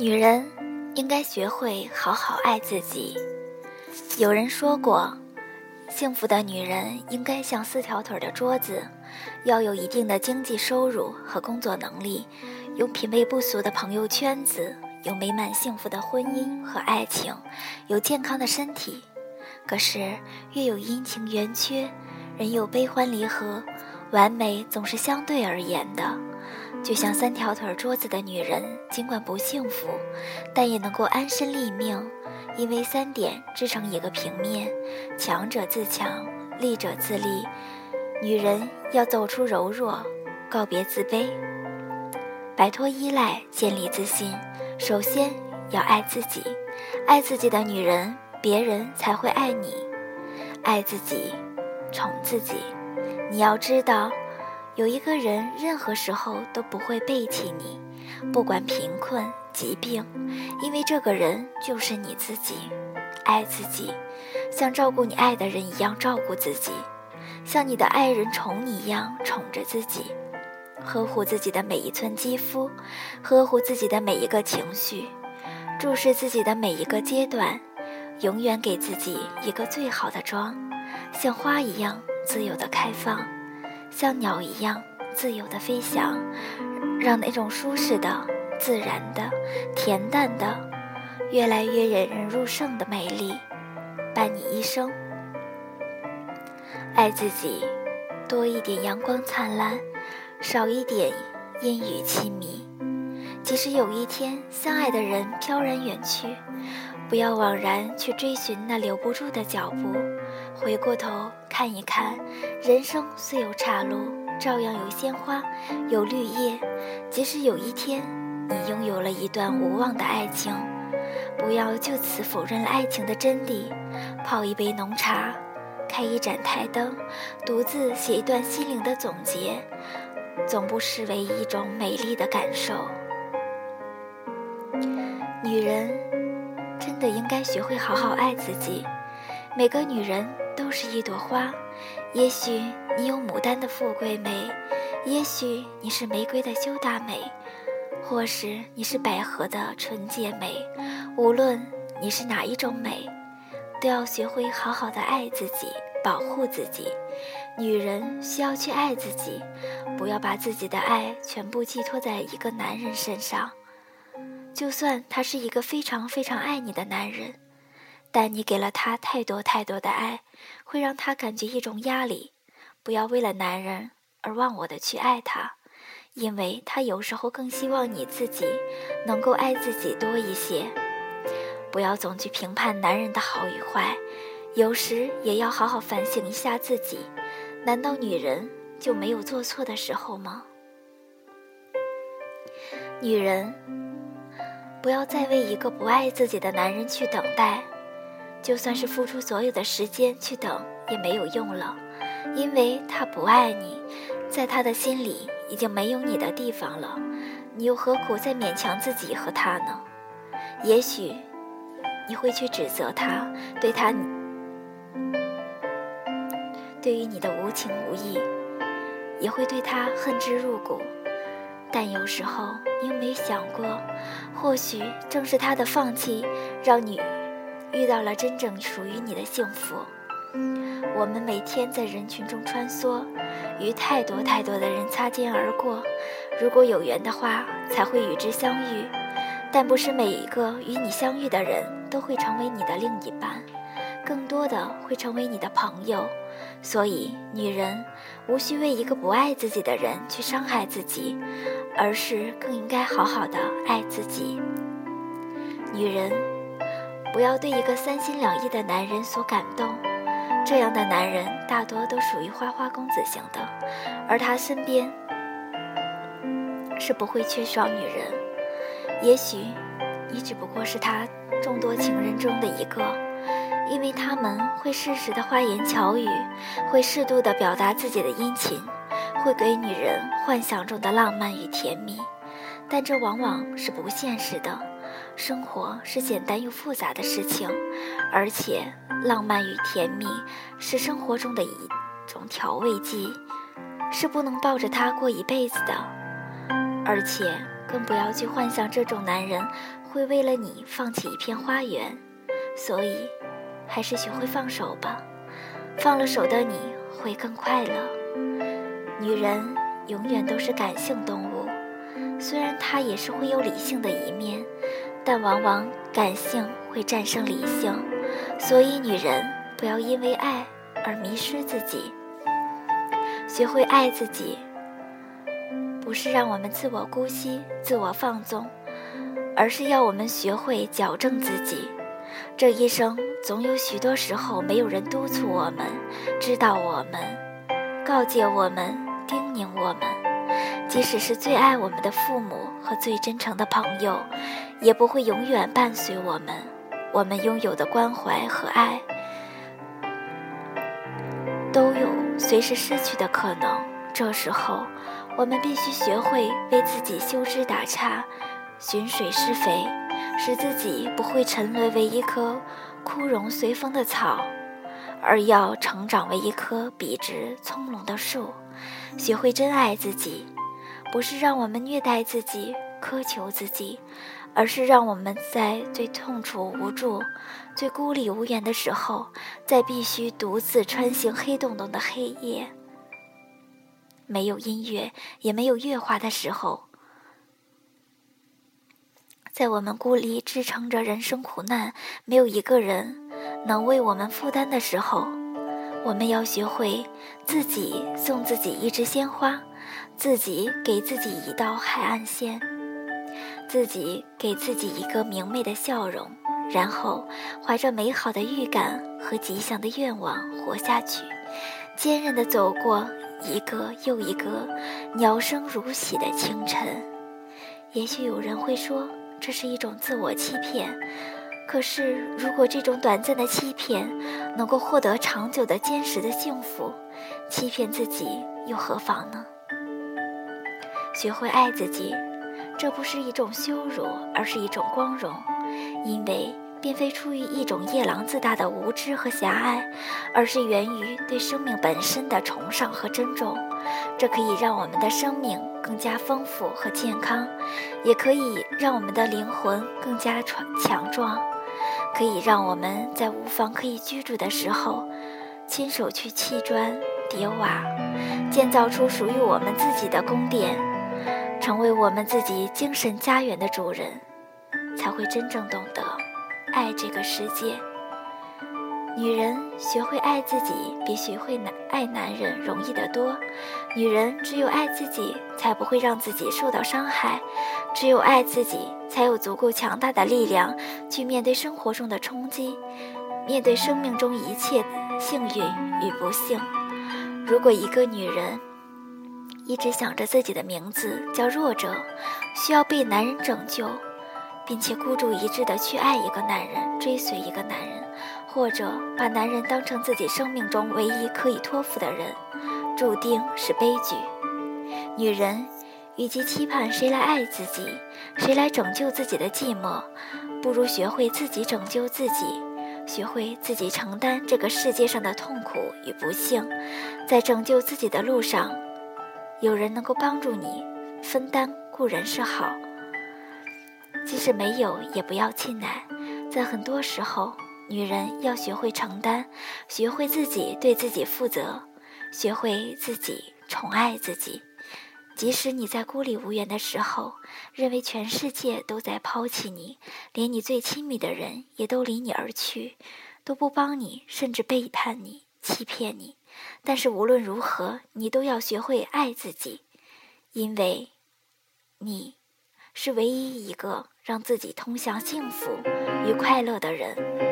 女人应该学会好好爱自己。有人说过，幸福的女人应该像四条腿的桌子，要有一定的经济收入和工作能力，有品味不俗的朋友圈子，有美满幸福的婚姻和爱情，有健康的身体。可是，月有阴晴圆缺，人有悲欢离合，完美总是相对而言的。就像三条腿桌子的女人，尽管不幸福，但也能够安身立命，因为三点支撑一个平面：强者自强，力者自立。女人要走出柔弱，告别自卑，摆脱依赖，建立自信。首先要爱自己，爱自己的女人，别人才会爱你。爱自己，宠自己。你要知道。有一个人，任何时候都不会背弃你，不管贫困、疾病，因为这个人就是你自己。爱自己，像照顾你爱的人一样照顾自己，像你的爱人宠你一样宠着自己，呵护自己的每一寸肌肤，呵护自己的每一个情绪，注视自己的每一个阶段，永远给自己一个最好的妆，像花一样自由的开放。像鸟一样自由的飞翔，让那种舒适的、自然的、恬淡的、越来越引人入胜的美丽，伴你一生。爱自己，多一点阳光灿烂，少一点阴雨凄迷。即使有一天相爱的人飘然远去，不要枉然去追寻那留不住的脚步。回过头看一看，人生虽有岔路，照样有鲜花，有绿叶。即使有一天你拥有了一段无望的爱情，不要就此否认了爱情的真谛。泡一杯浓茶，开一盏台灯，独自写一段心灵的总结，总不失为一种美丽的感受。女人真的应该学会好好爱自己。每个女人。都是一朵花，也许你有牡丹的富贵美，也许你是玫瑰的羞答美，或是你是百合的纯洁美。无论你是哪一种美，都要学会好好的爱自己，保护自己。女人需要去爱自己，不要把自己的爱全部寄托在一个男人身上，就算他是一个非常非常爱你的男人。但你给了他太多太多的爱，会让他感觉一种压力。不要为了男人而忘我的去爱他，因为他有时候更希望你自己能够爱自己多一些。不要总去评判男人的好与坏，有时也要好好反省一下自己。难道女人就没有做错的时候吗？女人，不要再为一个不爱自己的男人去等待。就算是付出所有的时间去等，也没有用了，因为他不爱你，在他的心里已经没有你的地方了，你又何苦再勉强自己和他呢？也许你会去指责他，对他，对于你的无情无义，也会对他恨之入骨。但有时候，你有没有想过，或许正是他的放弃，让你。遇到了真正属于你的幸福。我们每天在人群中穿梭，与太多太多的人擦肩而过。如果有缘的话，才会与之相遇。但不是每一个与你相遇的人都会成为你的另一半，更多的会成为你的朋友。所以，女人无需为一个不爱自己的人去伤害自己，而是更应该好好的爱自己。女人。不要对一个三心两意的男人所感动，这样的男人大多都属于花花公子型的，而他身边是不会缺少女人。也许你只不过是他众多情人中的一个，因为他们会适时的花言巧语，会适度的表达自己的殷勤，会给女人幻想中的浪漫与甜蜜，但这往往是不现实的。生活是简单又复杂的事情，而且浪漫与甜蜜是生活中的一种调味剂，是不能抱着它过一辈子的。而且更不要去幻想这种男人会为了你放弃一片花园，所以，还是学会放手吧。放了手的你会更快乐。女人永远都是感性动物，虽然她也是会有理性的一面，但往往感性会战胜理性。所以，女人不要因为爱而迷失自己。学会爱自己，不是让我们自我姑息、自我放纵，而是要我们学会矫正自己。这一生总有许多时候，没有人督促我们、指导我们、告诫我们、叮咛我们。即使是最爱我们的父母和最真诚的朋友，也不会永远伴随我们。我们拥有的关怀和爱。都有随时失去的可能，这时候，我们必须学会为自己修枝打杈、寻水施肥，使自己不会沉沦为一棵枯荣随风的草，而要成长为一棵笔直葱茏的树。学会珍爱自己，不是让我们虐待自己、苛求自己。而是让我们在最痛楚、无助、最孤立无援的时候，在必须独自穿行黑洞洞的黑夜，没有音乐也没有乐华的时候，在我们孤立支撑着人生苦难，没有一个人能为我们负担的时候，我们要学会自己送自己一支鲜花，自己给自己一道海岸线。自己给自己一个明媚的笑容，然后怀着美好的预感和吉祥的愿望活下去，坚韧地走过一个又一个鸟声如洗的清晨。也许有人会说这是一种自我欺骗，可是如果这种短暂的欺骗能够获得长久的坚实的幸福，欺骗自己又何妨呢？学会爱自己。这不是一种羞辱，而是一种光荣，因为并非出于一种夜郎自大的无知和狭隘，而是源于对生命本身的崇尚和尊重。这可以让我们的生命更加丰富和健康，也可以让我们的灵魂更加强强壮，可以让我们在无房可以居住的时候，亲手去砌砖叠瓦，建造出属于我们自己的宫殿。成为我们自己精神家园的主人，才会真正懂得爱这个世界。女人学会爱自己，比学会男爱男人容易得多。女人只有爱自己，才不会让自己受到伤害；只有爱自己，才有足够强大的力量去面对生活中的冲击，面对生命中一切幸运与不幸。如果一个女人，一直想着自己的名字叫弱者，需要被男人拯救，并且孤注一掷地去爱一个男人，追随一个男人，或者把男人当成自己生命中唯一可以托付的人，注定是悲剧。女人与其期盼谁来爱自己，谁来拯救自己的寂寞，不如学会自己拯救自己，学会自己承担这个世界上的痛苦与不幸，在拯救自己的路上。有人能够帮助你分担固然是好，即使没有也不要气馁。在很多时候，女人要学会承担，学会自己对自己负责，学会自己宠爱自己。即使你在孤立无援的时候，认为全世界都在抛弃你，连你最亲密的人也都离你而去，都不帮你，甚至背叛你、欺骗你。但是无论如何，你都要学会爱自己，因为，你，是唯一一个让自己通向幸福与快乐的人。